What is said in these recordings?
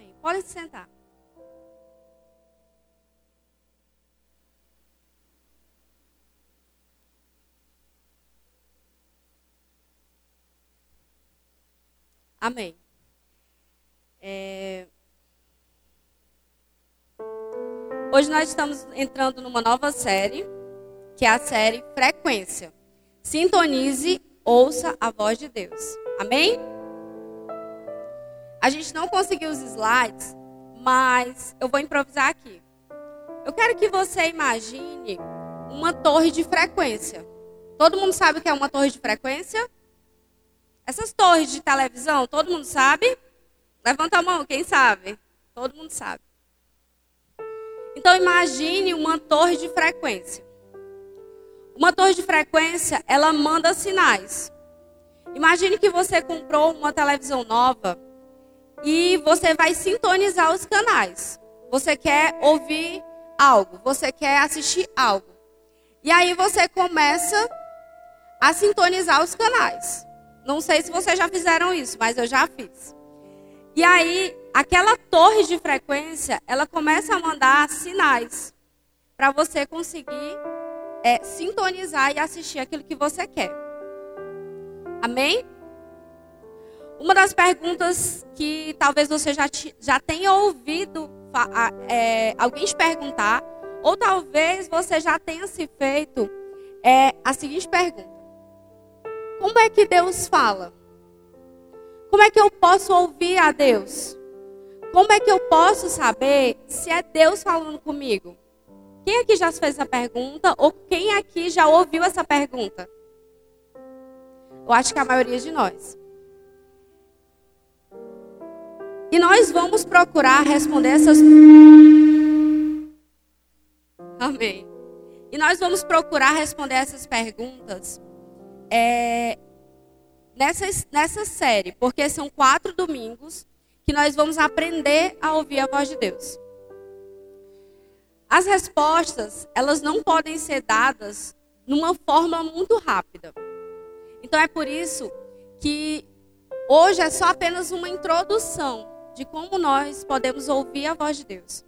Amém. Pode se sentar. Amém. É... Hoje nós estamos entrando numa nova série, que é a série Frequência. Sintonize, ouça a voz de Deus. Amém? A gente não conseguiu os slides, mas eu vou improvisar aqui. Eu quero que você imagine uma torre de frequência. Todo mundo sabe o que é uma torre de frequência? Essas torres de televisão, todo mundo sabe? Levanta a mão, quem sabe? Todo mundo sabe. Então imagine uma torre de frequência. Uma torre de frequência, ela manda sinais. Imagine que você comprou uma televisão nova e você vai sintonizar os canais. Você quer ouvir algo, você quer assistir algo. E aí você começa a sintonizar os canais. Não sei se vocês já fizeram isso, mas eu já fiz. E aí, aquela torre de frequência, ela começa a mandar sinais para você conseguir é, sintonizar e assistir aquilo que você quer. Amém? Uma das perguntas que talvez você já, já tenha ouvido é, alguém te perguntar, ou talvez você já tenha se feito, é a seguinte pergunta: como é que Deus fala? Como é que eu posso ouvir a Deus? Como é que eu posso saber se é Deus falando comigo? Quem aqui já fez essa pergunta? Ou quem aqui já ouviu essa pergunta? Eu acho que a maioria de nós. E nós vamos procurar responder essas. Amém. E nós vamos procurar responder essas perguntas é, nessa, nessa série, porque são quatro domingos que nós vamos aprender a ouvir a voz de Deus. As respostas, elas não podem ser dadas numa forma muito rápida. Então é por isso que hoje é só apenas uma introdução de como nós podemos ouvir a voz de Deus.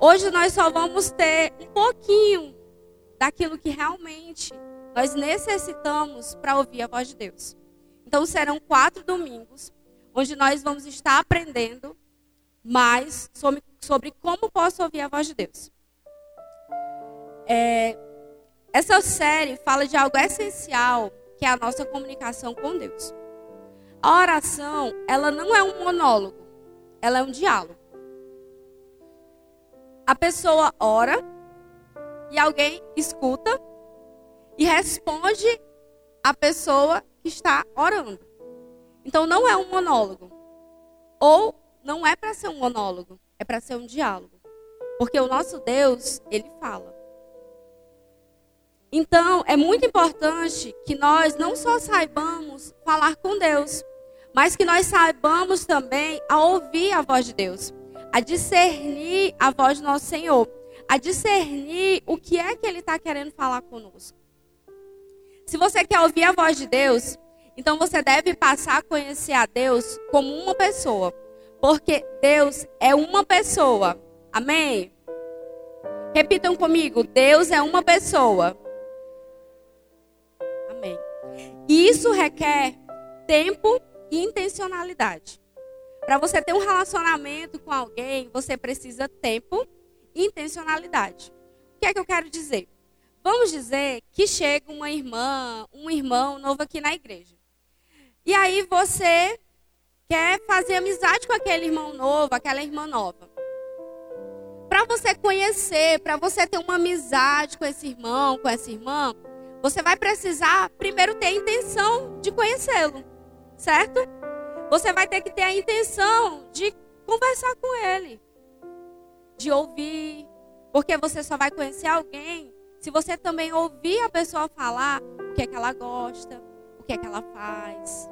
Hoje nós só vamos ter um pouquinho daquilo que realmente nós necessitamos para ouvir a voz de Deus. Então serão quatro domingos onde nós vamos estar aprendendo mais sobre, sobre como posso ouvir a voz de Deus. É, essa série fala de algo essencial que é a nossa comunicação com Deus. A oração, ela não é um monólogo, ela é um diálogo. A pessoa ora e alguém escuta e responde a pessoa que está orando. Então não é um monólogo. Ou não é para ser um monólogo, é para ser um diálogo. Porque o nosso Deus, ele fala. Então, é muito importante que nós não só saibamos falar com Deus, mas que nós saibamos também a ouvir a voz de Deus, a discernir a voz do nosso Senhor, a discernir o que é que Ele está querendo falar conosco. Se você quer ouvir a voz de Deus, então você deve passar a conhecer a Deus como uma pessoa. Porque Deus é uma pessoa. Amém? Repitam comigo: Deus é uma pessoa. Amém. E isso requer tempo e intencionalidade. Para você ter um relacionamento com alguém, você precisa tempo e intencionalidade. O que é que eu quero dizer? Vamos dizer que chega uma irmã, um irmão novo aqui na igreja. E aí você quer fazer amizade com aquele irmão novo, aquela irmã nova. Para você conhecer, para você ter uma amizade com esse irmão, com essa irmã, você vai precisar primeiro ter a intenção de conhecê-lo, certo? Você vai ter que ter a intenção de conversar com ele, de ouvir, porque você só vai conhecer alguém se você também ouvir a pessoa falar o que é que ela gosta, o que é que ela faz.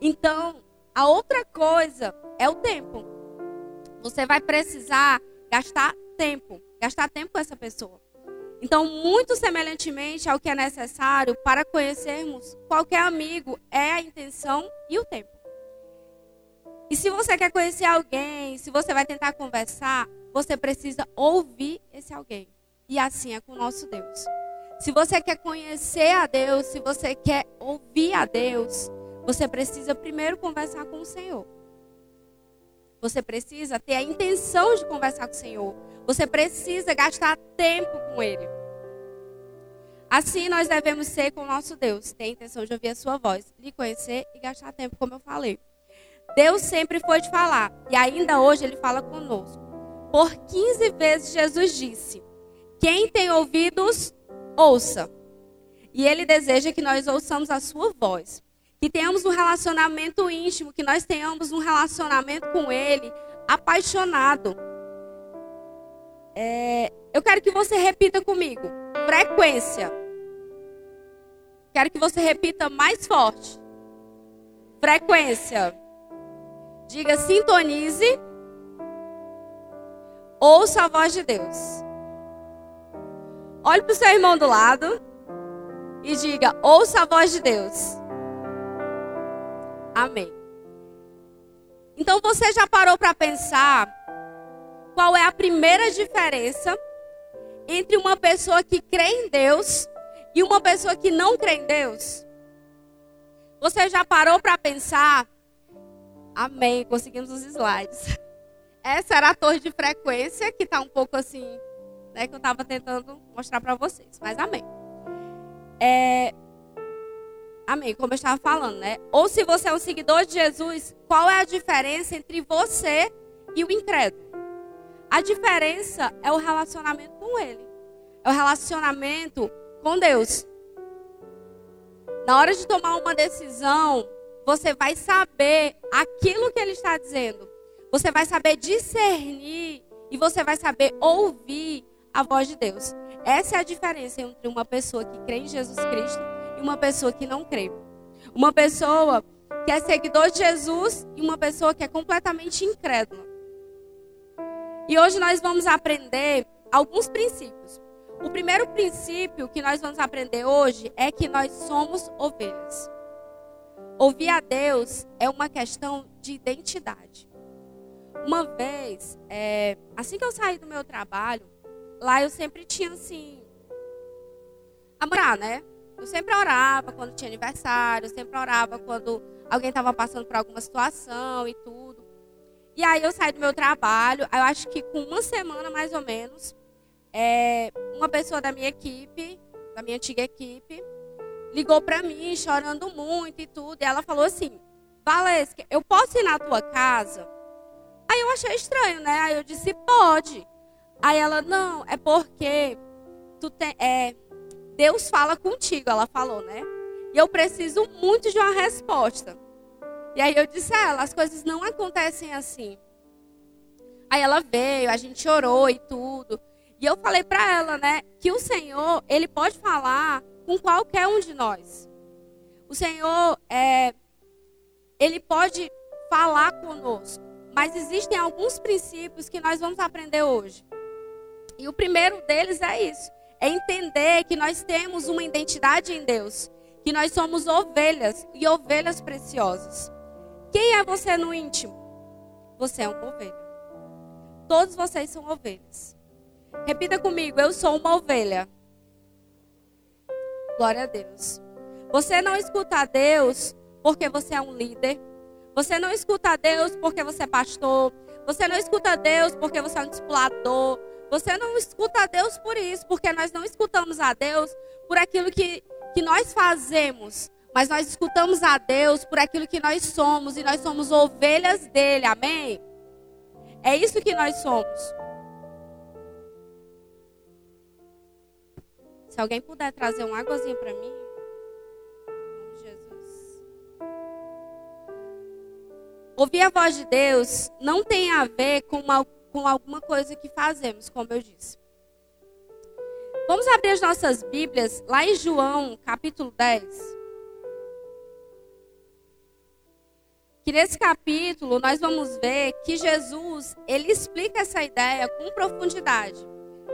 Então, a outra coisa é o tempo. Você vai precisar gastar tempo, gastar tempo com essa pessoa. Então, muito semelhantemente ao que é necessário para conhecermos qualquer amigo, é a intenção e o tempo. E se você quer conhecer alguém, se você vai tentar conversar, você precisa ouvir esse alguém. E assim é com o nosso Deus. Se você quer conhecer a Deus, se você quer ouvir a Deus, você precisa primeiro conversar com o Senhor. Você precisa ter a intenção de conversar com o Senhor. Você precisa gastar tempo com Ele. Assim nós devemos ser com o nosso Deus. Ter a intenção de ouvir a sua voz, lhe conhecer e gastar tempo, como eu falei. Deus sempre foi de falar. E ainda hoje Ele fala conosco. Por 15 vezes Jesus disse: Quem tem ouvidos, ouça. E Ele deseja que nós ouçamos a sua voz. Que tenhamos um relacionamento íntimo, que nós tenhamos um relacionamento com Ele apaixonado. É, eu quero que você repita comigo. Frequência. Quero que você repita mais forte. Frequência. Diga sintonize. Ouça a voz de Deus. Olhe para o seu irmão do lado e diga: ouça a voz de Deus. Amém. Então você já parou para pensar qual é a primeira diferença entre uma pessoa que crê em Deus e uma pessoa que não crê em Deus? Você já parou para pensar? Amém, conseguimos os slides. Essa era a torre de frequência que está um pouco assim, né, que eu estava tentando mostrar para vocês. Mas amém. É, Amém, como eu estava falando, né? Ou se você é um seguidor de Jesus, qual é a diferença entre você e o incrédulo? A diferença é o relacionamento com Ele. É o relacionamento com Deus. Na hora de tomar uma decisão, você vai saber aquilo que Ele está dizendo. Você vai saber discernir e você vai saber ouvir a voz de Deus. Essa é a diferença entre uma pessoa que crê em Jesus Cristo e uma pessoa que não crê. Uma pessoa que é seguidor de Jesus e uma pessoa que é completamente incrédula. E hoje nós vamos aprender alguns princípios. O primeiro princípio que nós vamos aprender hoje é que nós somos ovelhas. Ouvir a Deus é uma questão de identidade. Uma vez, é, assim que eu saí do meu trabalho, lá eu sempre tinha assim, a morar, né? Eu sempre orava quando tinha aniversário, eu sempre orava quando alguém estava passando por alguma situação e tudo. E aí eu saí do meu trabalho, eu acho que com uma semana mais ou menos, é, uma pessoa da minha equipe, da minha antiga equipe, ligou para mim chorando muito e tudo. E ela falou assim: Valesca, eu posso ir na tua casa? Aí eu achei estranho, né? Aí eu disse: Pode. Aí ela: Não, é porque tu tem. É, Deus fala contigo, ela falou, né? E eu preciso muito de uma resposta. E aí eu disse a ela, as coisas não acontecem assim. Aí ela veio, a gente orou e tudo. E eu falei para ela, né, que o Senhor, ele pode falar com qualquer um de nós. O Senhor, é, ele pode falar conosco. Mas existem alguns princípios que nós vamos aprender hoje. E o primeiro deles é isso é entender que nós temos uma identidade em Deus, que nós somos ovelhas e ovelhas preciosas. Quem é você no íntimo? Você é uma ovelha. Todos vocês são ovelhas. Repita comigo, eu sou uma ovelha. Glória a Deus. Você não escuta a Deus porque você é um líder. Você não escuta a Deus porque você é pastor. Você não escuta a Deus porque você é um discipulador. Você não escuta a Deus por isso, porque nós não escutamos a Deus por aquilo que, que nós fazemos, mas nós escutamos a Deus por aquilo que nós somos, e nós somos ovelhas dele, amém? É isso que nós somos. Se alguém puder trazer uma águazinha para mim. Jesus. Ouvir a voz de Deus não tem a ver com uma com alguma coisa que fazemos, como eu disse. Vamos abrir as nossas Bíblias lá em João, capítulo 10. Que nesse capítulo nós vamos ver que Jesus, ele explica essa ideia com profundidade.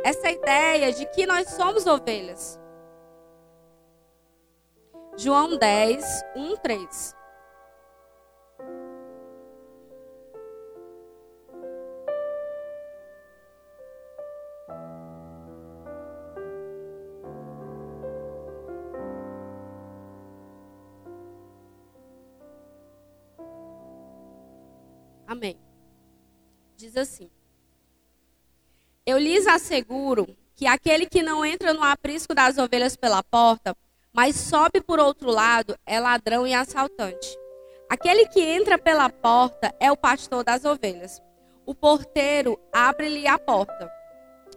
Essa ideia de que nós somos ovelhas. João 10, 1, 3. Diz assim: Eu lhes asseguro que aquele que não entra no aprisco das ovelhas pela porta, mas sobe por outro lado, é ladrão e assaltante. Aquele que entra pela porta é o pastor das ovelhas. O porteiro abre-lhe a porta,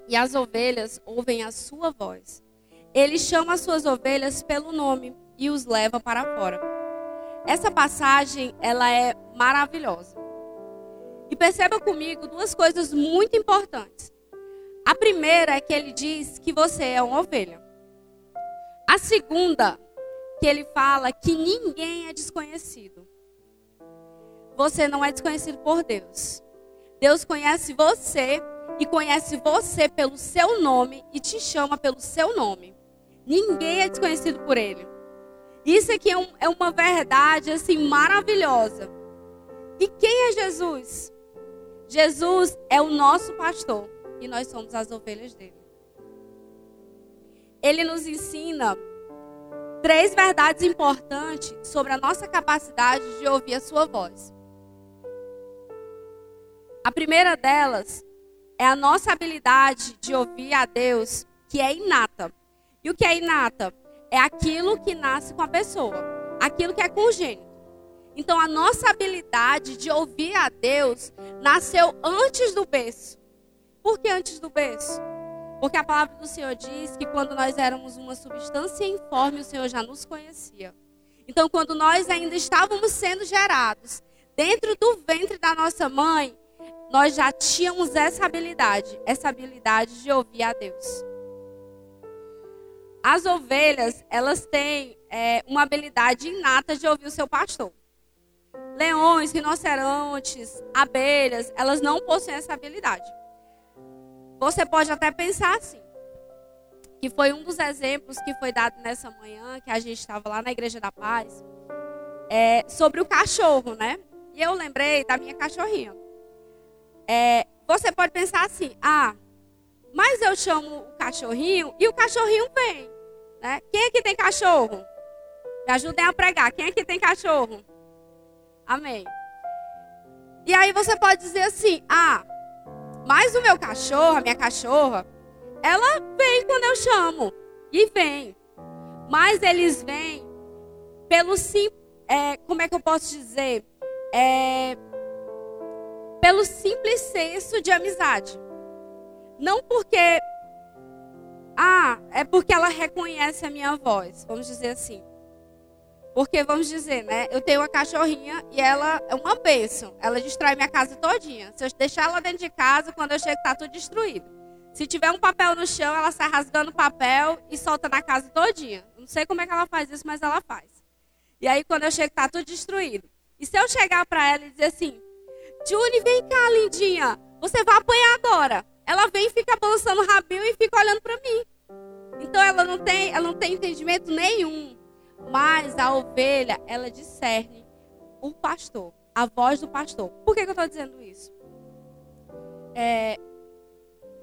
e as ovelhas ouvem a sua voz. Ele chama as suas ovelhas pelo nome e os leva para fora. Essa passagem, ela é maravilhosa. E perceba comigo duas coisas muito importantes. A primeira é que ele diz que você é uma ovelha. A segunda, que ele fala que ninguém é desconhecido. Você não é desconhecido por Deus. Deus conhece você e conhece você pelo seu nome e te chama pelo seu nome. Ninguém é desconhecido por ele. Isso aqui é, um, é uma verdade assim maravilhosa. E quem é Jesus? Jesus é o nosso pastor e nós somos as ovelhas dele. Ele nos ensina três verdades importantes sobre a nossa capacidade de ouvir a sua voz. A primeira delas é a nossa habilidade de ouvir a Deus, que é inata. E o que é inata? É aquilo que nasce com a pessoa, aquilo que é congênito. Então a nossa habilidade de ouvir a Deus nasceu antes do berço. Por que antes do berço? Porque a palavra do Senhor diz que quando nós éramos uma substância informe, o Senhor já nos conhecia. Então, quando nós ainda estávamos sendo gerados dentro do ventre da nossa mãe, nós já tínhamos essa habilidade, essa habilidade de ouvir a Deus. As ovelhas, elas têm é, uma habilidade inata de ouvir o seu pastor. Leões, rinocerontes, abelhas, elas não possuem essa habilidade. Você pode até pensar assim, que foi um dos exemplos que foi dado nessa manhã, que a gente estava lá na Igreja da Paz, é, sobre o cachorro, né? E eu lembrei da minha cachorrinha. É, você pode pensar assim, ah, mas eu chamo o cachorrinho e o cachorrinho vem. Né? Quem aqui tem cachorro? Me ajudem a pregar. Quem aqui tem cachorro? Amém. E aí você pode dizer assim, ah, mas o meu cachorro, a minha cachorra, ela vem quando eu chamo. E vem. Mas eles vêm pelo sim, é, como é que eu posso dizer? É, pelo simples senso de amizade. Não porque ah, é porque ela reconhece a minha voz, vamos dizer assim. Porque vamos dizer, né? Eu tenho uma cachorrinha e ela é uma bênção. Ela destrói minha casa todinha. Se eu deixar ela dentro de casa, quando eu chego tá tudo destruído. Se tiver um papel no chão, ela sai rasgando o papel e solta na casa todinha. Não sei como é que ela faz isso, mas ela faz. E aí quando eu chego tá tudo destruído. E se eu chegar para ela e dizer assim: Juni, vem cá, lindinha. Você vai apanhar agora. Ela vem e fica balançando o rabinho e fica olhando para mim. Então ela não tem, ela não tem entendimento nenhum. Mas a ovelha, ela discerne o pastor, a voz do pastor. Por que, que eu estou dizendo isso? É,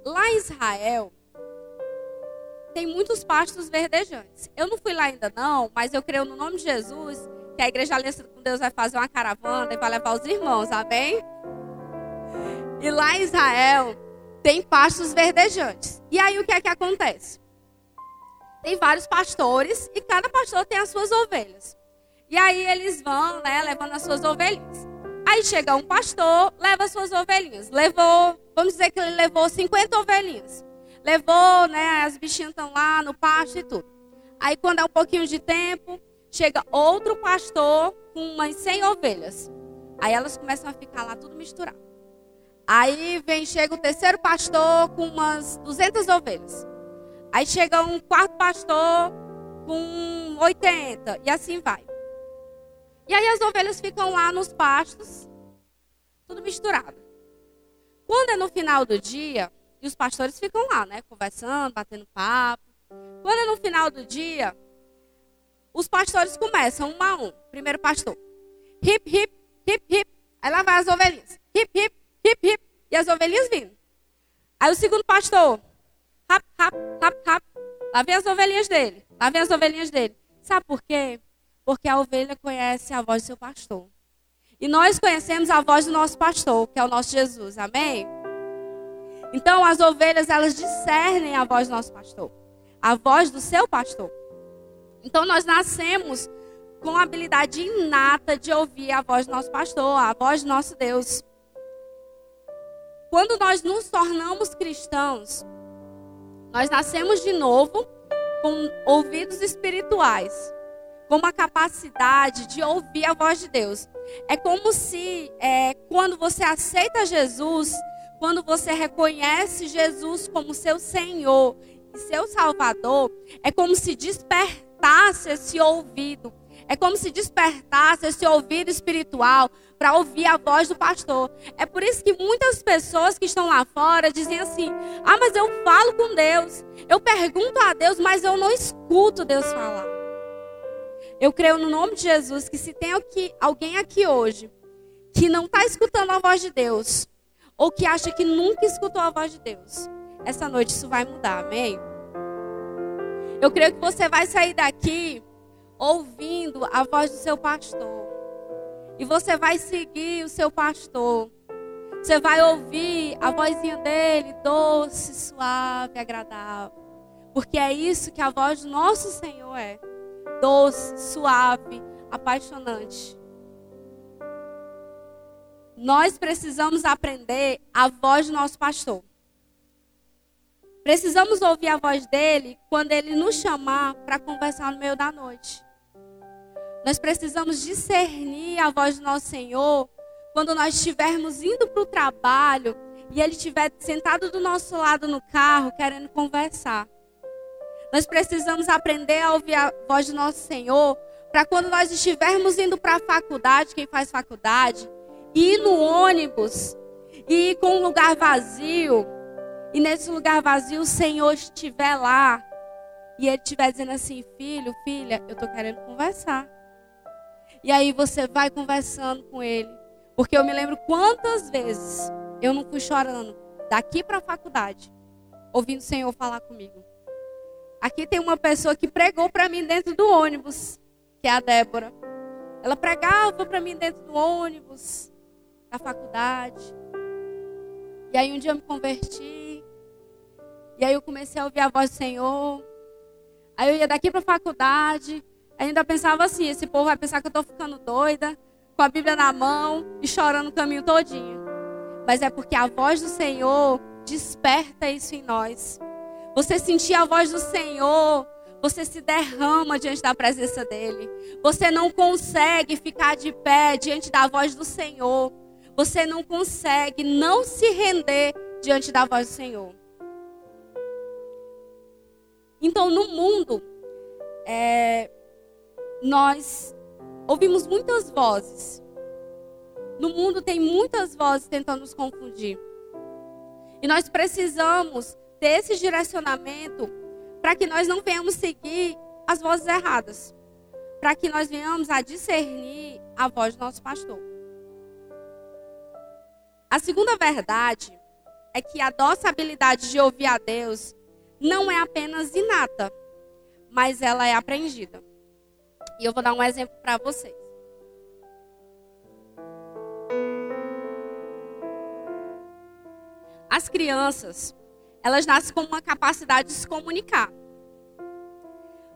lá em Israel, tem muitos pastos verdejantes. Eu não fui lá ainda não, mas eu creio no nome de Jesus que a igreja Aliança com Deus vai fazer uma caravana e vai levar os irmãos, amém? E lá em Israel tem pastos verdejantes. E aí o que é que acontece? Tem vários pastores e cada pastor tem as suas ovelhas. E aí eles vão, né, levando as suas ovelhinhas. Aí chega um pastor, leva as suas ovelhinhas. Levou, vamos dizer que ele levou 50 ovelhinhas. Levou, né, as bichinhas estão lá no pasto e tudo. Aí quando é um pouquinho de tempo, chega outro pastor com umas 100 ovelhas. Aí elas começam a ficar lá tudo misturado. Aí vem, chega o terceiro pastor com umas 200 ovelhas. Aí chega um quarto pastor com 80 e assim vai. E aí as ovelhas ficam lá nos pastos, tudo misturado. Quando é no final do dia, e os pastores ficam lá, né, conversando, batendo papo. Quando é no final do dia, os pastores começam um a um. Primeiro pastor. Hip, hip, hip, hip. Aí lá vai as ovelhinhas. Hip, hip, hip, hip. E as ovelhinhas vindo. Aí o segundo pastor. Rap, rap, rap, rap. Lá vem as ovelhinhas dele. Lá vem as ovelhinhas dele. Sabe por quê? Porque a ovelha conhece a voz do seu pastor. E nós conhecemos a voz do nosso pastor, que é o nosso Jesus. Amém? Então, as ovelhas, elas discernem a voz do nosso pastor. A voz do seu pastor. Então, nós nascemos com a habilidade inata de ouvir a voz do nosso pastor, a voz do nosso Deus. Quando nós nos tornamos cristãos, nós nascemos de novo com ouvidos espirituais, com uma capacidade de ouvir a voz de Deus. É como se, é, quando você aceita Jesus, quando você reconhece Jesus como seu Senhor e seu Salvador, é como se despertasse esse ouvido é como se despertasse esse ouvido espiritual para ouvir a voz do pastor. É por isso que muitas pessoas que estão lá fora dizem assim: Ah, mas eu falo com Deus, eu pergunto a Deus, mas eu não escuto Deus falar. Eu creio no nome de Jesus que se tem alguém aqui hoje que não está escutando a voz de Deus, ou que acha que nunca escutou a voz de Deus, essa noite isso vai mudar, amém? Eu creio que você vai sair daqui ouvindo a voz do seu pastor. E você vai seguir o seu pastor. Você vai ouvir a vozinha dele, doce, suave, agradável. Porque é isso que a voz do nosso Senhor é: doce, suave, apaixonante. Nós precisamos aprender a voz do nosso pastor. Precisamos ouvir a voz dele quando ele nos chamar para conversar no meio da noite. Nós precisamos discernir a voz do nosso Senhor quando nós estivermos indo para o trabalho e Ele estiver sentado do nosso lado no carro querendo conversar. Nós precisamos aprender a ouvir a voz do nosso Senhor para quando nós estivermos indo para a faculdade, quem faz faculdade, e ir no ônibus e ir com um lugar vazio, e nesse lugar vazio o Senhor estiver lá e Ele estiver dizendo assim: filho, filha, eu estou querendo conversar. E aí você vai conversando com ele. Porque eu me lembro quantas vezes eu não fui chorando daqui para a faculdade, ouvindo o Senhor falar comigo. Aqui tem uma pessoa que pregou para mim dentro do ônibus, que é a Débora. Ela pregava para mim dentro do ônibus da faculdade. E aí um dia eu me converti. E aí eu comecei a ouvir a voz do Senhor. Aí eu ia daqui para a faculdade, ainda pensava assim, esse povo vai pensar que eu estou ficando doida, com a Bíblia na mão e chorando o caminho todinho. Mas é porque a voz do Senhor desperta isso em nós. Você sentir a voz do Senhor, você se derrama diante da presença dele. Você não consegue ficar de pé diante da voz do Senhor. Você não consegue não se render diante da voz do Senhor. Então, no mundo, é, nós ouvimos muitas vozes. No mundo tem muitas vozes tentando nos confundir. E nós precisamos ter esse direcionamento para que nós não venhamos seguir as vozes erradas. Para que nós venhamos a discernir a voz do nosso pastor. A segunda verdade é que a nossa habilidade de ouvir a Deus não é apenas inata, mas ela é aprendida. E eu vou dar um exemplo para vocês. As crianças, elas nascem com uma capacidade de se comunicar.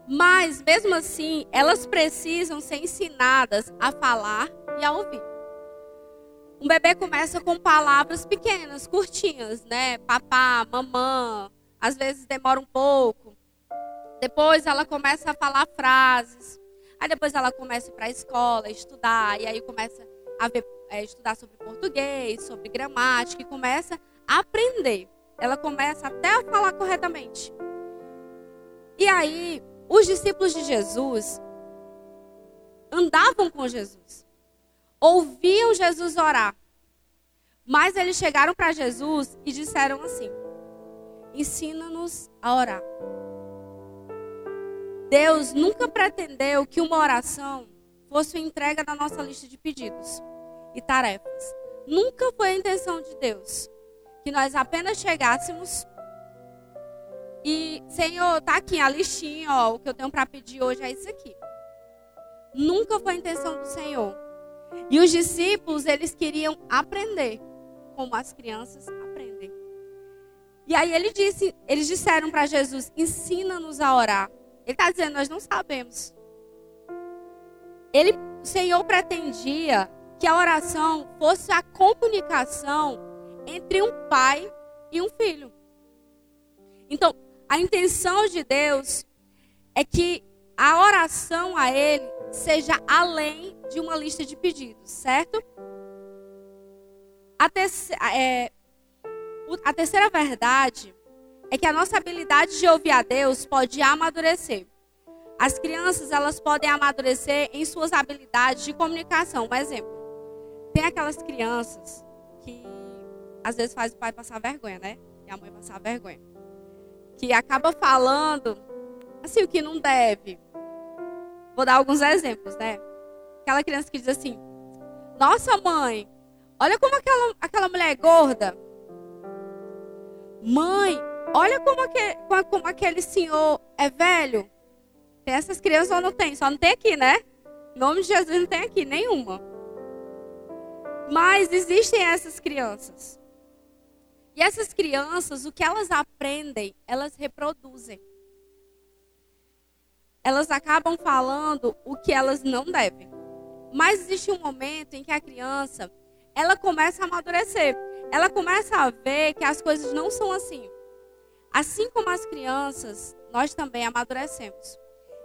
Mas, mesmo assim, elas precisam ser ensinadas a falar e a ouvir. Um bebê começa com palavras pequenas, curtinhas, né? Papá, mamã, às vezes demora um pouco. Depois ela começa a falar frases. Aí depois ela começa para a escola, estudar, e aí começa a ver, é, estudar sobre português, sobre gramática, e começa a aprender. Ela começa até a falar corretamente. E aí, os discípulos de Jesus andavam com Jesus, ouviam Jesus orar, mas eles chegaram para Jesus e disseram assim: ensina-nos a orar. Deus nunca pretendeu que uma oração fosse uma entrega da nossa lista de pedidos e tarefas. Nunca foi a intenção de Deus que nós apenas chegássemos e, Senhor, tá aqui a listinha, ó, o que eu tenho para pedir hoje é isso aqui. Nunca foi a intenção do Senhor. E os discípulos, eles queriam aprender como as crianças aprendem. E aí ele disse, eles disseram para Jesus: ensina-nos a orar. Ele está dizendo, nós não sabemos. Ele, o Senhor pretendia que a oração fosse a comunicação entre um pai e um filho. Então, a intenção de Deus é que a oração a Ele seja além de uma lista de pedidos, certo? A, é, a terceira verdade é que a nossa habilidade de ouvir a Deus pode amadurecer. As crianças, elas podem amadurecer em suas habilidades de comunicação. Um exemplo, tem aquelas crianças que às vezes faz o pai passar vergonha, né? E a mãe passar vergonha. Que acaba falando assim o que não deve. Vou dar alguns exemplos, né? Aquela criança que diz assim: Nossa mãe, olha como aquela, aquela mulher é gorda. Mãe, olha como aquele, como aquele senhor é velho. Tem essas crianças ou não tem? Só não tem aqui, né? Em nome de Jesus não tem aqui nenhuma. Mas existem essas crianças. E essas crianças, o que elas aprendem, elas reproduzem. Elas acabam falando o que elas não devem. Mas existe um momento em que a criança, ela começa a amadurecer. Ela começa a ver que as coisas não são assim. Assim como as crianças, nós também amadurecemos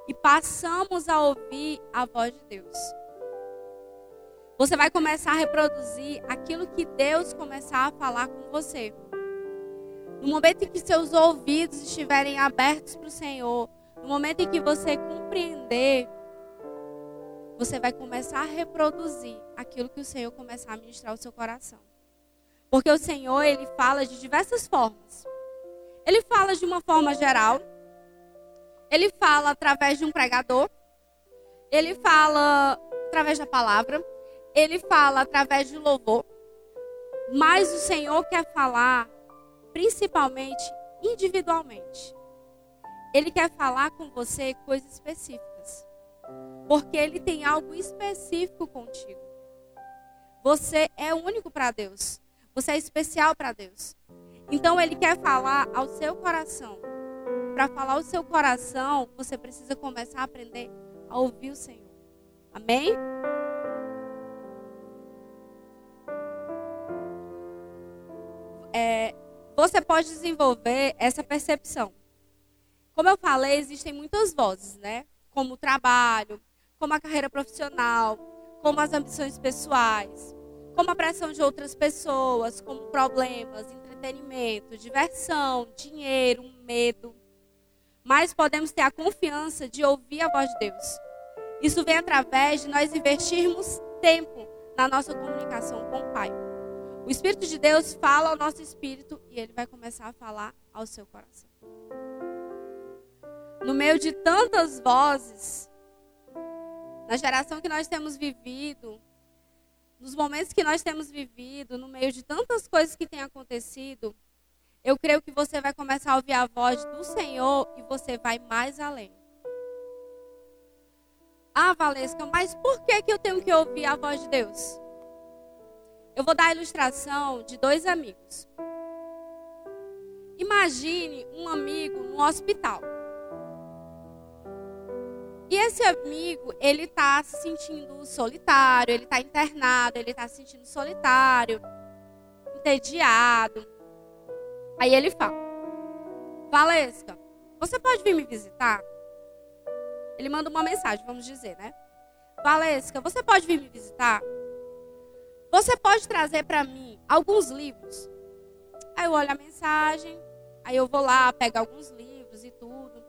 e passamos a ouvir a voz de Deus. Você vai começar a reproduzir aquilo que Deus começar a falar com você. No momento em que seus ouvidos estiverem abertos para o Senhor, no momento em que você compreender, você vai começar a reproduzir aquilo que o Senhor começar a ministrar ao seu coração. Porque o Senhor, ele fala de diversas formas. Ele fala de uma forma geral. Ele fala através de um pregador. Ele fala através da palavra. Ele fala através de louvor. Mas o Senhor quer falar principalmente individualmente. Ele quer falar com você coisas específicas. Porque ele tem algo específico contigo. Você é único para Deus. Você é especial para Deus. Então ele quer falar ao seu coração. Para falar ao seu coração, você precisa começar a aprender a ouvir o Senhor. Amém? É, você pode desenvolver essa percepção. Como eu falei, existem muitas vozes, né? Como o trabalho, como a carreira profissional, como as ambições pessoais, como a pressão de outras pessoas, como problemas, entretenimento, diversão, dinheiro, medo. Mas podemos ter a confiança de ouvir a voz de Deus. Isso vem através de nós investirmos tempo na nossa comunicação com o Pai. O Espírito de Deus fala ao nosso espírito e ele vai começar a falar ao seu coração. No meio de tantas vozes, na geração que nós temos vivido, nos momentos que nós temos vivido, no meio de tantas coisas que têm acontecido, eu creio que você vai começar a ouvir a voz do Senhor e você vai mais além. Ah, Valesca, mas por que, que eu tenho que ouvir a voz de Deus? Eu vou dar a ilustração de dois amigos. Imagine um amigo no hospital. E esse amigo, ele está se sentindo solitário, ele está internado, ele está se sentindo solitário, entediado. Aí ele fala: Valesca, você pode vir me visitar? Ele manda uma mensagem, vamos dizer, né? Valesca, você pode vir me visitar? Você pode trazer para mim alguns livros? Aí eu olho a mensagem, aí eu vou lá, pego alguns livros e tudo,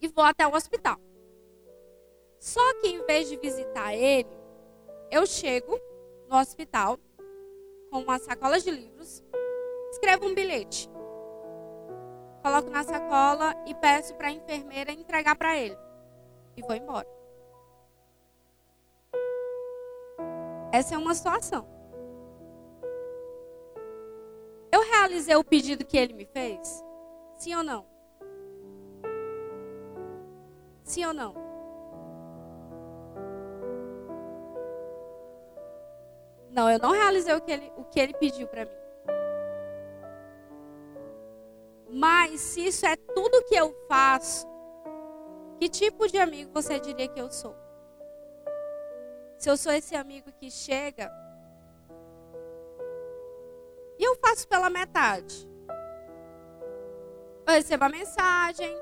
e vou até o hospital. Só que em vez de visitar ele, eu chego no hospital com uma sacola de livros, escrevo um bilhete, coloco na sacola e peço para a enfermeira entregar para ele e vou embora. Essa é uma situação. Eu realizei o pedido que ele me fez? Sim ou não? Sim ou não? Não, eu não realizei o que ele, o que ele pediu para mim. Mas se isso é tudo que eu faço, que tipo de amigo você diria que eu sou? Se eu sou esse amigo que chega e eu faço pela metade. Eu recebo a mensagem,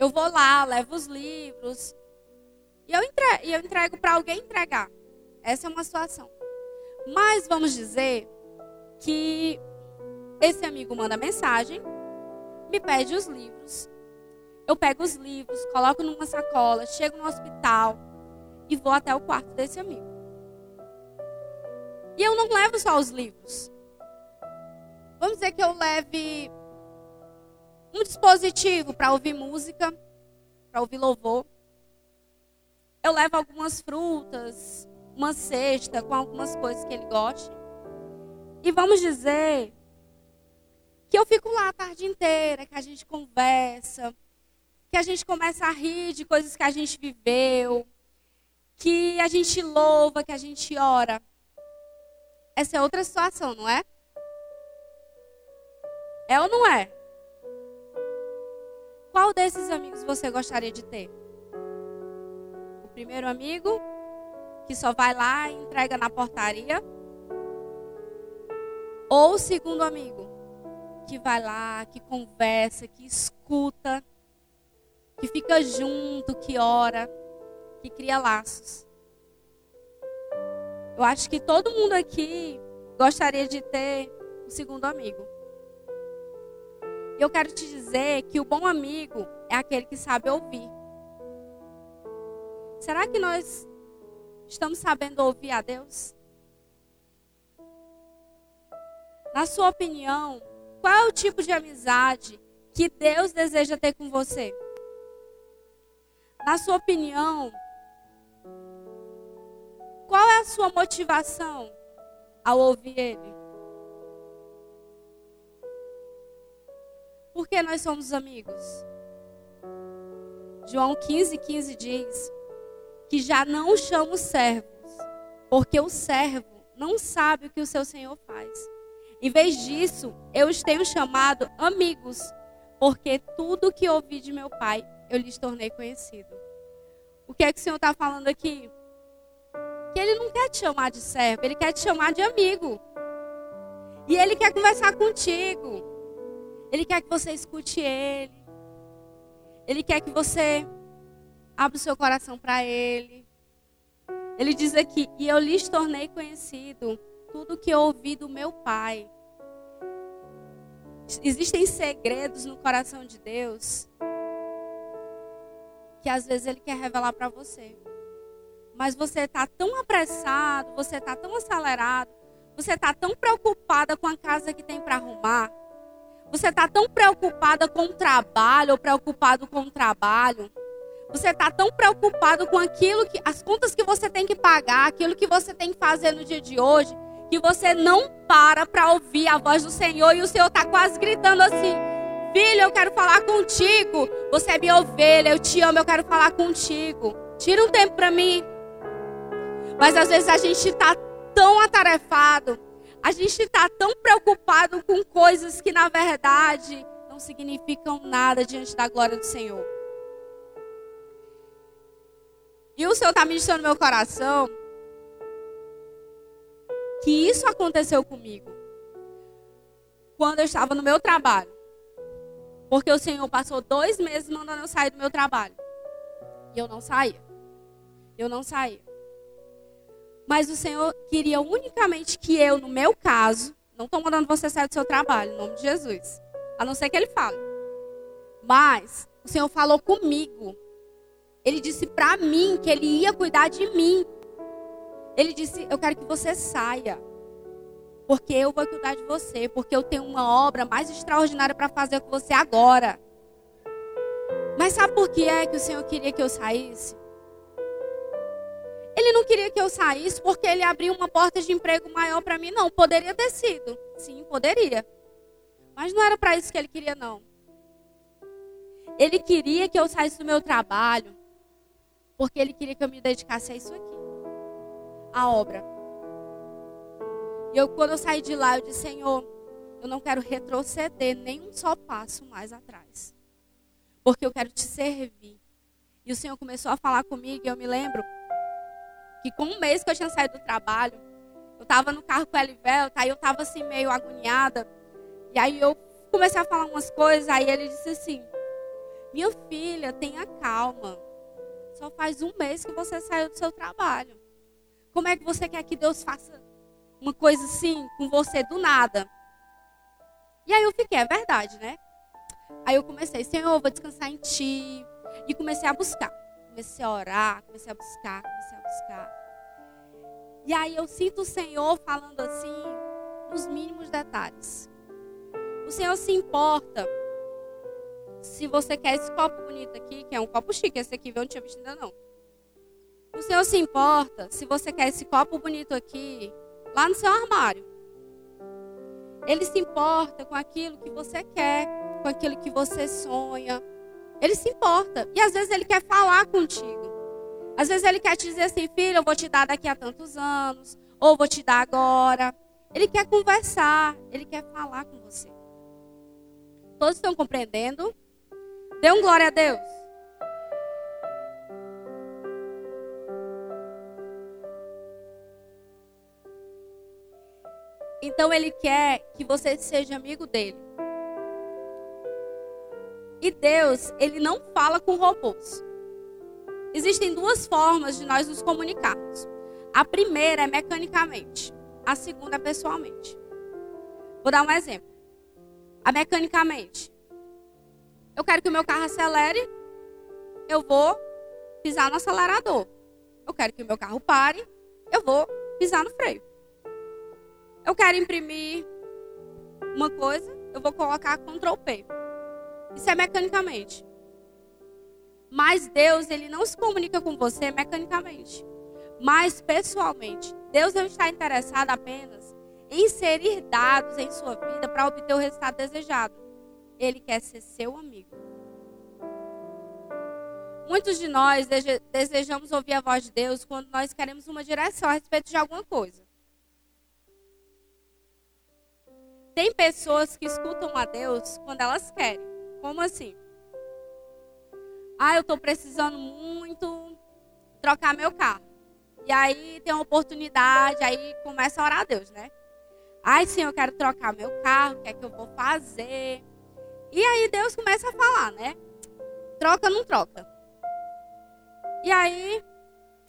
eu vou lá, levo os livros e eu entrego, eu entrego para alguém entregar. Essa é uma situação. Mas vamos dizer que esse amigo manda mensagem, me pede os livros. Eu pego os livros, coloco numa sacola, chego no hospital e vou até o quarto desse amigo. E eu não levo só os livros. Vamos dizer que eu leve um dispositivo para ouvir música, para ouvir louvor. Eu levo algumas frutas, uma cesta com algumas coisas que ele goste. E vamos dizer que eu fico lá a tarde inteira, que a gente conversa, que a gente começa a rir de coisas que a gente viveu, que a gente louva, que a gente ora. Essa é outra situação, não é? É ou não é? Qual desses amigos você gostaria de ter? O primeiro amigo, que só vai lá e entrega na portaria? Ou o segundo amigo, que vai lá, que conversa, que escuta, que fica junto, que ora, que cria laços? Eu acho que todo mundo aqui gostaria de ter um segundo amigo. E eu quero te dizer que o bom amigo é aquele que sabe ouvir. Será que nós estamos sabendo ouvir a Deus? Na sua opinião, qual é o tipo de amizade que Deus deseja ter com você? Na sua opinião, qual é a sua motivação ao ouvir Ele? Por que nós somos amigos? João 15, 15 diz que já não chamo servos, porque o servo não sabe o que o seu senhor faz. Em vez disso, eu os tenho chamado amigos, porque tudo que ouvi de meu pai eu lhes tornei conhecido. O que é que o Senhor está falando aqui? Que Ele não quer te chamar de servo, Ele quer te chamar de amigo. E Ele quer conversar contigo. Ele quer que você escute Ele. Ele quer que você abra o seu coração para Ele. Ele diz aqui: E eu lhes tornei conhecido tudo que ouvi do meu Pai. Existem segredos no coração de Deus que às vezes Ele quer revelar para você. Mas você está tão apressado, você está tão acelerado, você está tão preocupada com a casa que tem para arrumar, você está tão preocupada com o trabalho ou preocupado com o trabalho. Você está tão preocupado com aquilo que as contas que você tem que pagar, aquilo que você tem que fazer no dia de hoje, que você não para para ouvir a voz do Senhor e o Senhor está quase gritando assim: Filho, eu quero falar contigo. Você é minha ovelha, eu te amo, eu quero falar contigo. Tira um tempo para mim. Mas às vezes a gente está tão atarefado a gente está tão preocupado com coisas que, na verdade, não significam nada diante da glória do Senhor. E o Senhor está ministrando no meu coração que isso aconteceu comigo quando eu estava no meu trabalho. Porque o Senhor passou dois meses mandando eu sair do meu trabalho. E eu não saía. Eu não saía. Mas o Senhor queria unicamente que eu, no meu caso, não estou mandando você sair do seu trabalho, em nome de Jesus. A não ser que ele fale. Mas o Senhor falou comigo. Ele disse para mim que ele ia cuidar de mim. Ele disse: Eu quero que você saia. Porque eu vou cuidar de você. Porque eu tenho uma obra mais extraordinária para fazer com você agora. Mas sabe por que é que o Senhor queria que eu saísse? Ele não queria que eu saísse porque ele abriu uma porta de emprego maior para mim, não. Poderia ter sido. Sim, poderia. Mas não era para isso que ele queria, não. Ele queria que eu saísse do meu trabalho porque ele queria que eu me dedicasse a isso aqui a obra. E eu, quando eu saí de lá, eu disse, Senhor, eu não quero retroceder nem um só passo mais atrás. Porque eu quero te servir. E o Senhor começou a falar comigo, e eu me lembro que com um mês que eu tinha saído do trabalho, eu estava no carro com a Elivelta, aí eu estava assim meio agoniada. E aí eu comecei a falar umas coisas, aí ele disse assim: Minha filha, tenha calma. Só faz um mês que você saiu do seu trabalho. Como é que você quer que Deus faça uma coisa assim com você do nada? E aí eu fiquei, é verdade, né? Aí eu comecei, Senhor, vou descansar em Ti. E comecei a buscar. Comecei a orar, comecei a buscar, comecei a buscar. E aí eu sinto o Senhor falando assim, nos mínimos detalhes. O Senhor se importa se você quer esse copo bonito aqui, que é um copo chique, esse aqui, eu não tinha visto ainda não. O Senhor se importa se você quer esse copo bonito aqui, lá no seu armário. Ele se importa com aquilo que você quer, com aquilo que você sonha. Ele se importa. E às vezes ele quer falar contigo. Às vezes ele quer te dizer assim, filho, eu vou te dar daqui a tantos anos, ou vou te dar agora. Ele quer conversar, ele quer falar com você. Todos estão compreendendo? Dê um glória a Deus. Então ele quer que você seja amigo dele. E Deus, ele não fala com robôs. Existem duas formas de nós nos comunicarmos. A primeira é mecanicamente, a segunda é pessoalmente. Vou dar um exemplo. A mecanicamente. Eu quero que o meu carro acelere, eu vou pisar no acelerador. Eu quero que o meu carro pare, eu vou pisar no freio. Eu quero imprimir uma coisa, eu vou colocar Ctrl P. Isso é mecanicamente. Mas Deus, ele não se comunica com você mecanicamente, mas pessoalmente. Deus não está interessado apenas em inserir dados em sua vida para obter o resultado desejado. Ele quer ser seu amigo. Muitos de nós desejamos ouvir a voz de Deus quando nós queremos uma direção a respeito de alguma coisa. Tem pessoas que escutam a Deus quando elas querem. Como assim? Ah, eu estou precisando muito trocar meu carro. E aí tem uma oportunidade, aí começa a orar a Deus, né? Ai, Senhor, eu quero trocar meu carro, o que é que eu vou fazer? E aí Deus começa a falar, né? Troca não troca? E aí,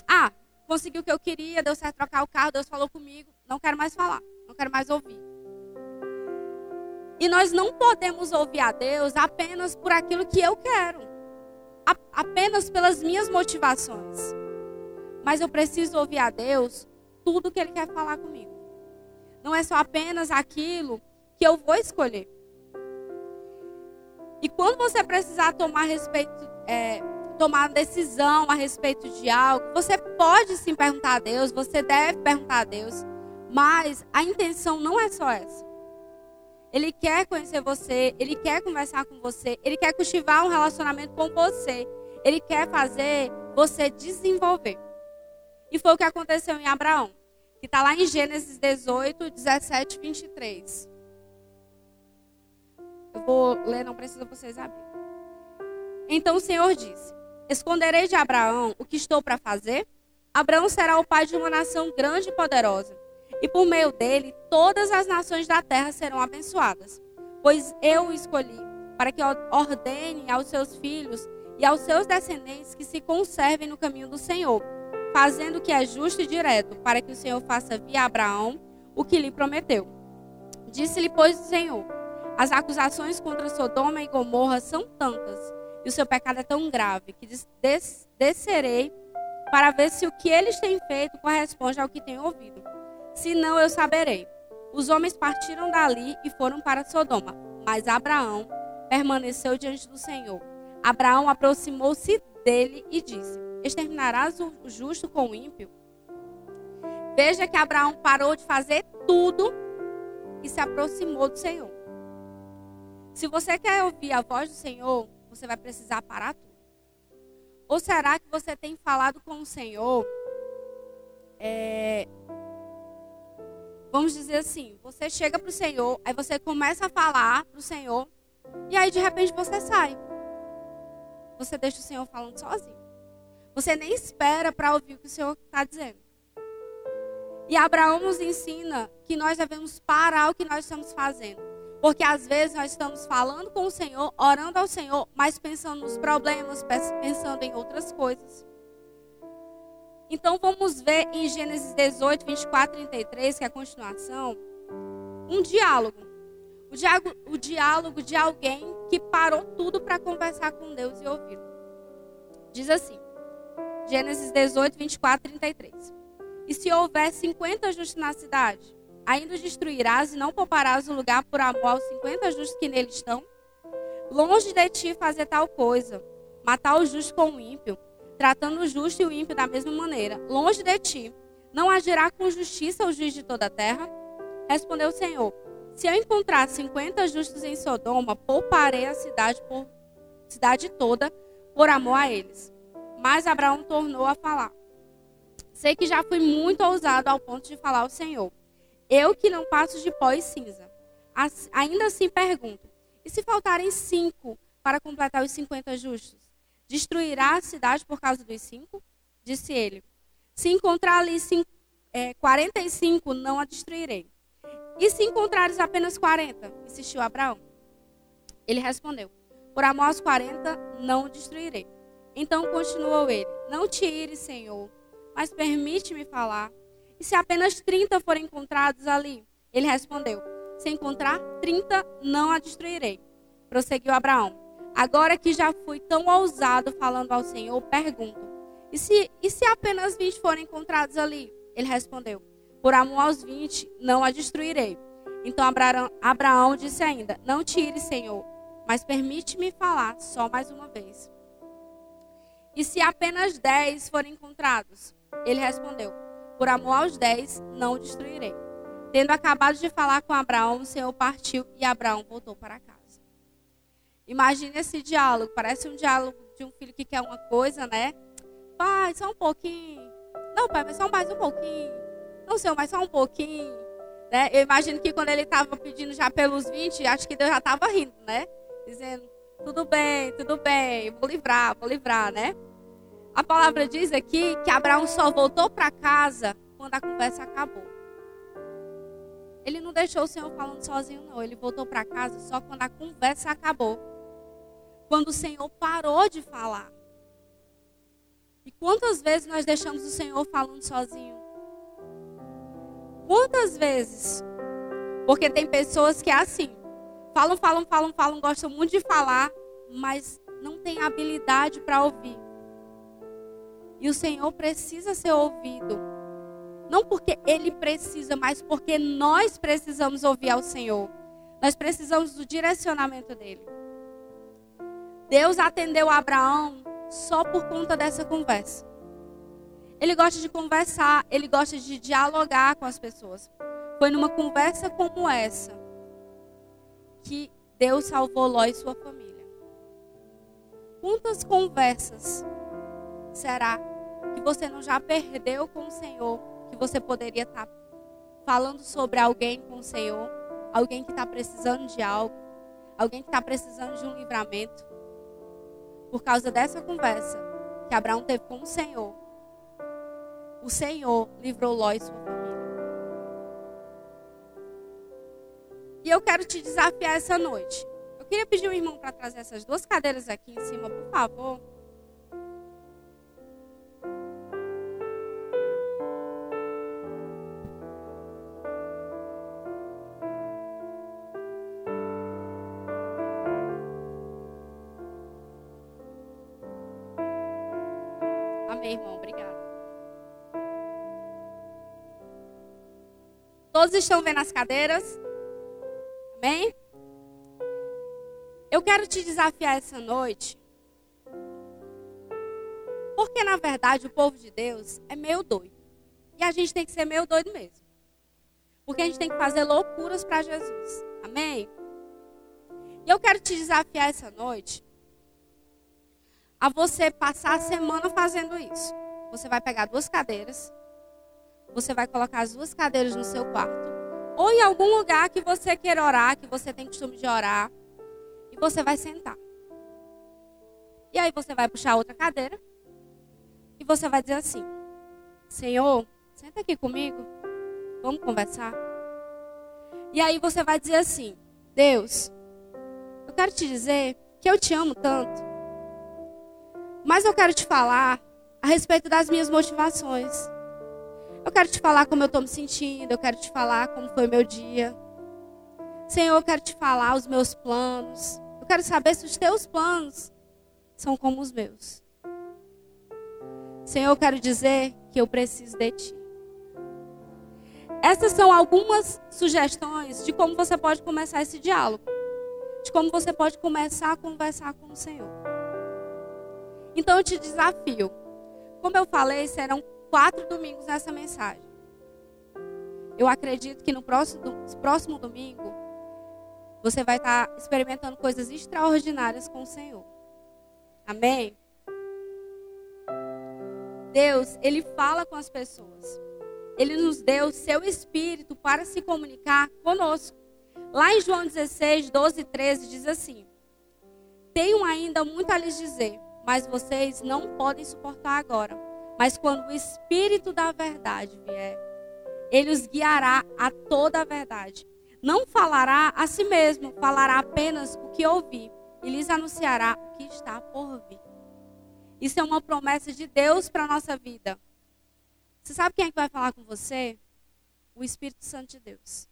ah, consegui o que eu queria, deu certo trocar o carro, Deus falou comigo, não quero mais falar, não quero mais ouvir. E nós não podemos ouvir a Deus apenas por aquilo que eu quero apenas pelas minhas motivações. Mas eu preciso ouvir a Deus tudo que Ele quer falar comigo. Não é só apenas aquilo que eu vou escolher. E quando você precisar tomar respeito, é, tomar decisão a respeito de algo, você pode sim perguntar a Deus, você deve perguntar a Deus, mas a intenção não é só essa. Ele quer conhecer você, ele quer conversar com você, ele quer cultivar um relacionamento com você. Ele quer fazer você desenvolver. E foi o que aconteceu em Abraão, que está lá em Gênesis 18, 17, 23. Eu vou ler, não precisa vocês abrir. Então o Senhor disse: Esconderei de Abraão o que estou para fazer? Abraão será o pai de uma nação grande e poderosa e por meio dele todas as nações da terra serão abençoadas. Pois eu o escolhi para que ordene aos seus filhos e aos seus descendentes que se conservem no caminho do Senhor, fazendo o que é justo e direto, para que o Senhor faça via Abraão o que lhe prometeu. Disse-lhe, pois, o Senhor: As acusações contra Sodoma e Gomorra são tantas, e o seu pecado é tão grave, que des descerei para ver se o que eles têm feito corresponde ao que tenho ouvido senão eu saberei. Os homens partiram dali e foram para Sodoma, mas Abraão permaneceu diante do Senhor. Abraão aproximou-se dele e disse: Exterminarás o justo com o ímpio? Veja que Abraão parou de fazer tudo e se aproximou do Senhor. Se você quer ouvir a voz do Senhor, você vai precisar parar tudo. Ou será que você tem falado com o Senhor é, vamos dizer assim, você chega para o Senhor, aí você começa a falar para o Senhor, e aí de repente você sai. Você deixa o Senhor falando sozinho. Você nem espera para ouvir o que o Senhor está dizendo. E Abraão nos ensina que nós devemos parar o que nós estamos fazendo. Porque às vezes nós estamos falando com o Senhor, orando ao Senhor, mas pensando nos problemas, pensando em outras coisas. Então vamos ver em Gênesis 18, 24, 33, que é a continuação, um diálogo. O diálogo, o diálogo de alguém que parou tudo para conversar com Deus e ouvir. Diz assim, Gênesis 18, 24, 33. E se houver 50 justos na cidade, ainda os destruirás e não pouparás o lugar por amor aos 50 justos que nele estão? Longe de ti fazer tal coisa, matar o justo com o ímpio, tratando o justo e o ímpio da mesma maneira. Longe de ti, não agirá com justiça o juiz de toda a terra? Respondeu o Senhor: Se eu encontrar 50 justos em Sodoma, pouparei a cidade, por, cidade toda por amor a eles. Mas Abraão tornou a falar: Sei que já fui muito ousado ao ponto de falar ao Senhor. Eu que não passo de pó e cinza. Ainda assim pergunto: e se faltarem cinco para completar os cinquenta justos? Destruirá a cidade por causa dos cinco? Disse ele. Se encontrar ali cinco, é, 45, não a destruirei. E se encontrares apenas 40? Insistiu Abraão. Ele respondeu: Por amor aos 40, não o destruirei. Então continuou ele: Não te ires, Senhor, mas permite-me falar. E se apenas 30 forem encontrados ali? Ele respondeu: Se encontrar 30, não a destruirei. Prosseguiu Abraão: Agora que já fui tão ousado falando ao Senhor, pergunto: E se, e se apenas 20 forem encontrados ali? Ele respondeu: Por amor aos 20, não a destruirei. Então Abraão, Abraão disse ainda: Não tire, Senhor, mas permite-me falar só mais uma vez. E se apenas 10 forem encontrados? Ele respondeu: por amor aos dez, não o destruirei. Tendo acabado de falar com Abraão, o Senhor partiu e Abraão voltou para casa. Imagine esse diálogo. Parece um diálogo de um filho que quer uma coisa, né? Pai, só um pouquinho. Não, pai, mas só mais um pouquinho. Não, Senhor, mas só um pouquinho. Né? Eu imagino que quando ele estava pedindo já pelos 20, acho que Deus já estava rindo, né? Dizendo, tudo bem, tudo bem, vou livrar, vou livrar, né? A palavra diz aqui que Abraão só voltou para casa quando a conversa acabou. Ele não deixou o Senhor falando sozinho, não. Ele voltou para casa só quando a conversa acabou. Quando o Senhor parou de falar. E quantas vezes nós deixamos o Senhor falando sozinho? Quantas vezes? Porque tem pessoas que é assim. Falam, falam, falam, falam, gostam muito de falar, mas não tem habilidade para ouvir. E o Senhor precisa ser ouvido. Não porque ele precisa, mas porque nós precisamos ouvir ao Senhor. Nós precisamos do direcionamento dele. Deus atendeu Abraão só por conta dessa conversa. Ele gosta de conversar, ele gosta de dialogar com as pessoas. Foi numa conversa como essa que Deus salvou Ló e sua família. Quantas conversas será que você não já perdeu com o Senhor, que você poderia estar tá falando sobre alguém com o Senhor, alguém que está precisando de algo, alguém que está precisando de um livramento. Por causa dessa conversa que Abraão teve com o Senhor, o Senhor livrou Ló e sua família. E eu quero te desafiar essa noite. Eu queria pedir o irmão para trazer essas duas cadeiras aqui em cima, por favor. Todos estão vendo as cadeiras? Amém? Eu quero te desafiar essa noite. Porque, na verdade, o povo de Deus é meio doido. E a gente tem que ser meio doido mesmo. Porque a gente tem que fazer loucuras para Jesus. Amém? E eu quero te desafiar essa noite a você passar a semana fazendo isso. Você vai pegar duas cadeiras, você vai colocar as duas cadeiras no seu quarto ou em algum lugar que você queira orar, que você tem costume de orar, e você vai sentar. E aí você vai puxar outra cadeira e você vai dizer assim: Senhor, senta aqui comigo, vamos conversar. E aí você vai dizer assim: Deus, eu quero te dizer que eu te amo tanto, mas eu quero te falar a respeito das minhas motivações. Eu quero te falar como eu estou me sentindo, eu quero te falar como foi meu dia. Senhor, eu quero te falar os meus planos. Eu quero saber se os teus planos são como os meus. Senhor, eu quero dizer que eu preciso de ti. Essas são algumas sugestões de como você pode começar esse diálogo. De como você pode começar a conversar com o Senhor. Então eu te desafio. Como eu falei, serão quatro domingos nessa mensagem. Eu acredito que no próximo, próximo domingo você vai estar experimentando coisas extraordinárias com o Senhor. Amém? Deus, Ele fala com as pessoas. Ele nos deu o seu Espírito para se comunicar conosco. Lá em João 16, 12 e 13 diz assim: Tenho ainda muito a lhes dizer, mas vocês não podem suportar agora. Mas quando o Espírito da verdade vier, ele os guiará a toda a verdade. Não falará a si mesmo, falará apenas o que ouvir e lhes anunciará o que está por vir. Isso é uma promessa de Deus para a nossa vida. Você sabe quem é que vai falar com você? O Espírito Santo de Deus.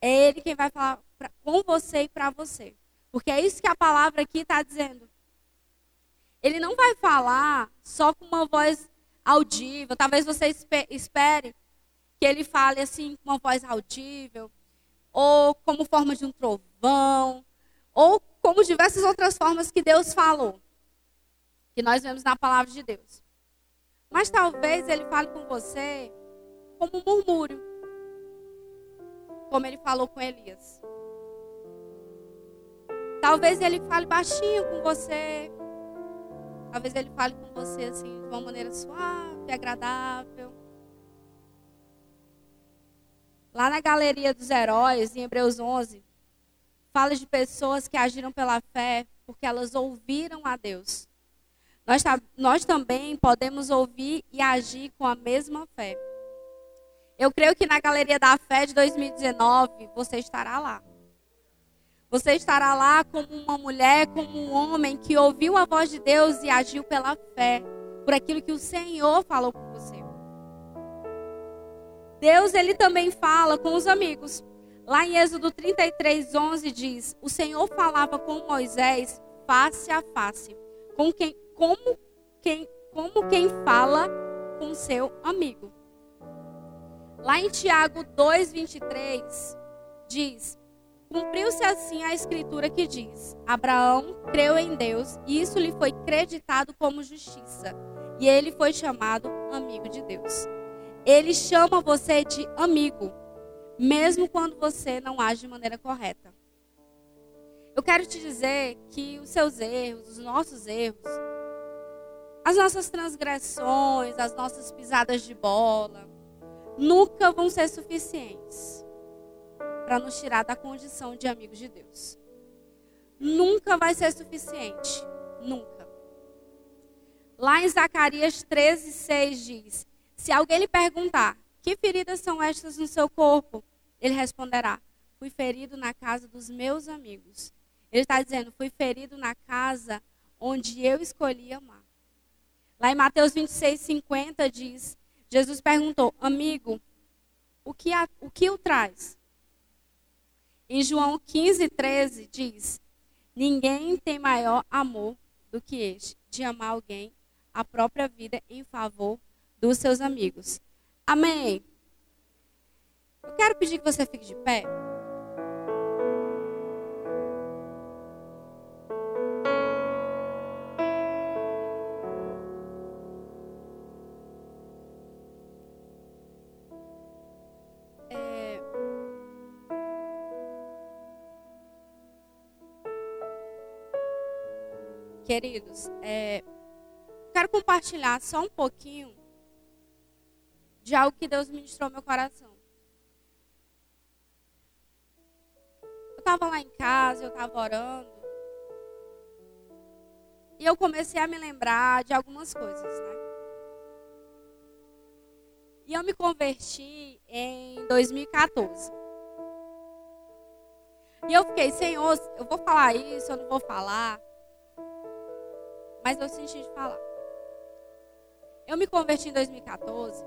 É Ele quem vai falar pra, com você e para você. Porque é isso que a palavra aqui está dizendo. Ele não vai falar só com uma voz audível. Talvez você espere que ele fale assim com uma voz audível, ou como forma de um trovão, ou como diversas outras formas que Deus falou, que nós vemos na palavra de Deus. Mas talvez ele fale com você como um murmúrio, como ele falou com Elias. Talvez ele fale baixinho com você, Talvez ele fale com você assim, de uma maneira suave, agradável. Lá na galeria dos heróis, em Hebreus 11, fala de pessoas que agiram pela fé porque elas ouviram a Deus. Nós, nós também podemos ouvir e agir com a mesma fé. Eu creio que na Galeria da Fé de 2019 você estará lá. Você estará lá como uma mulher, como um homem que ouviu a voz de Deus e agiu pela fé, por aquilo que o Senhor falou com você. Deus, ele também fala com os amigos. Lá em Êxodo 33, 11 diz: O Senhor falava com Moisés face a face, com quem, como, quem, como quem fala com seu amigo. Lá em Tiago 2,23 diz: Cumpriu-se assim a escritura que diz: Abraão creu em Deus e isso lhe foi creditado como justiça, e ele foi chamado amigo de Deus. Ele chama você de amigo, mesmo quando você não age de maneira correta. Eu quero te dizer que os seus erros, os nossos erros, as nossas transgressões, as nossas pisadas de bola, nunca vão ser suficientes para nos tirar da condição de amigos de Deus. Nunca vai ser suficiente. Nunca. Lá em Zacarias 13, 6 diz: Se alguém lhe perguntar, que feridas são estas no seu corpo? Ele responderá: Fui ferido na casa dos meus amigos. Ele está dizendo: Fui ferido na casa onde eu escolhi amar. Lá em Mateus 26, 50 diz: Jesus perguntou: Amigo, o que, a, o que o traz? Em João 15, 13 diz: Ninguém tem maior amor do que este, de amar alguém, a própria vida em favor dos seus amigos. Amém. Eu quero pedir que você fique de pé. Queridos, é, quero compartilhar só um pouquinho de algo que Deus ministrou no meu coração. estava lá em casa, eu estava orando. E eu comecei a me lembrar de algumas coisas, né? E eu me converti em 2014. E eu fiquei, Senhor, eu vou falar isso, eu não vou falar. Mas eu senti de falar. Eu me converti em 2014.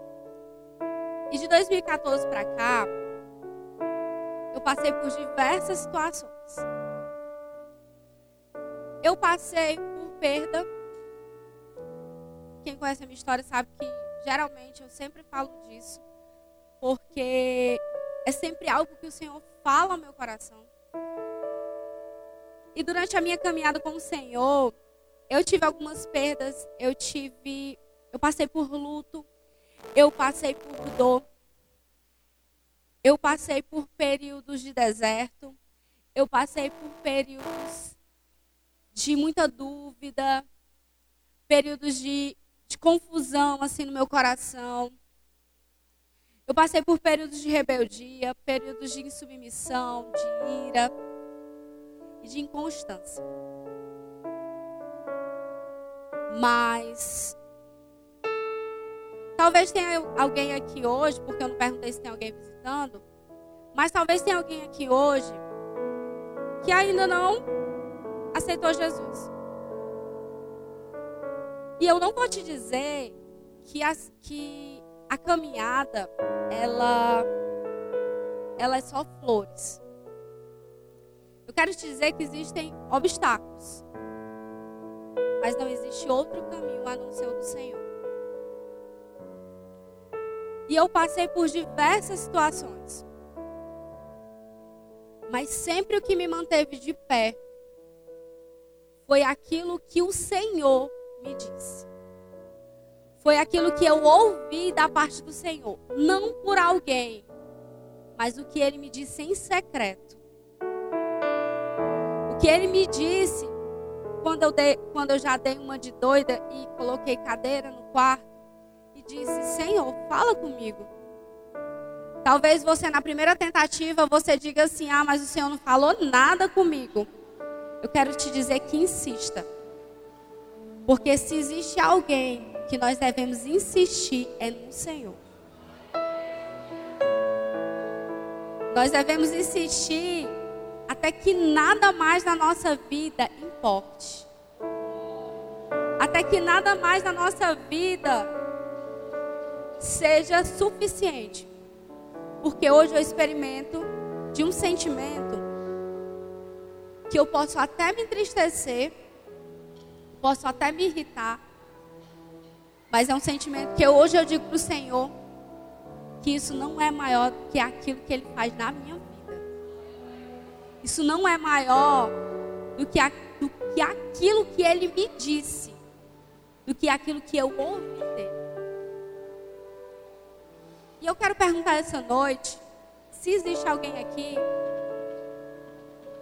E de 2014 para cá, eu passei por diversas situações. Eu passei por perda. Quem conhece a minha história sabe que geralmente eu sempre falo disso, porque é sempre algo que o Senhor fala ao meu coração. E durante a minha caminhada com o Senhor, eu tive algumas perdas, eu tive, eu passei por luto, eu passei por dor, eu passei por períodos de deserto, eu passei por períodos de muita dúvida, períodos de, de confusão assim no meu coração. Eu passei por períodos de rebeldia, períodos de insubmissão, de ira e de inconstância. Mas talvez tenha alguém aqui hoje, porque eu não perguntei se tem alguém visitando, mas talvez tenha alguém aqui hoje que ainda não aceitou Jesus. E eu não vou te dizer que, as, que a caminhada ela ela é só flores. Eu quero te dizer que existem obstáculos. Mas não existe outro caminho a não ser o do Senhor. E eu passei por diversas situações. Mas sempre o que me manteve de pé foi aquilo que o Senhor me disse. Foi aquilo que eu ouvi da parte do Senhor. Não por alguém, mas o que ele me disse em secreto. O que ele me disse quando eu, dei, quando eu já dei uma de doida e coloquei cadeira no quarto e disse: Senhor, fala comigo. Talvez você na primeira tentativa você diga assim: Ah, mas o Senhor não falou nada comigo. Eu quero te dizer que insista. Porque se existe alguém que nós devemos insistir é no Senhor. Nós devemos insistir até que nada mais na nossa vida importe. Até que nada mais na nossa vida seja suficiente. Porque hoje eu experimento de um sentimento que eu posso até me entristecer, posso até me irritar, mas é um sentimento que hoje eu digo para o Senhor que isso não é maior do que aquilo que Ele faz na minha vida. Isso não é maior do que, a, do que aquilo que ele me disse, do que aquilo que eu ouvi dele. E eu quero perguntar essa noite se existe alguém aqui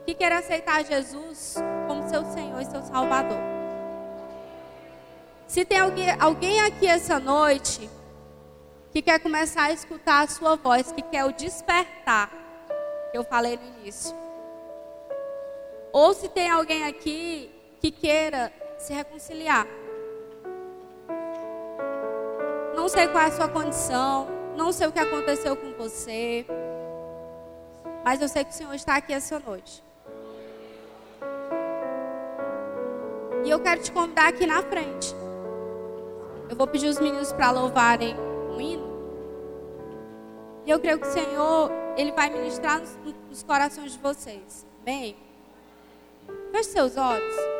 que quer aceitar Jesus como seu Senhor e seu Salvador. Se tem alguém, alguém aqui essa noite que quer começar a escutar a sua voz, que quer o despertar, que eu falei no início. Ou se tem alguém aqui que queira se reconciliar. Não sei qual é a sua condição, não sei o que aconteceu com você, mas eu sei que o Senhor está aqui essa noite. E eu quero te convidar aqui na frente. Eu vou pedir os meninos para louvarem um hino. E eu creio que o Senhor, Ele vai ministrar nos, nos corações de vocês. Amém? Feche seus olhos.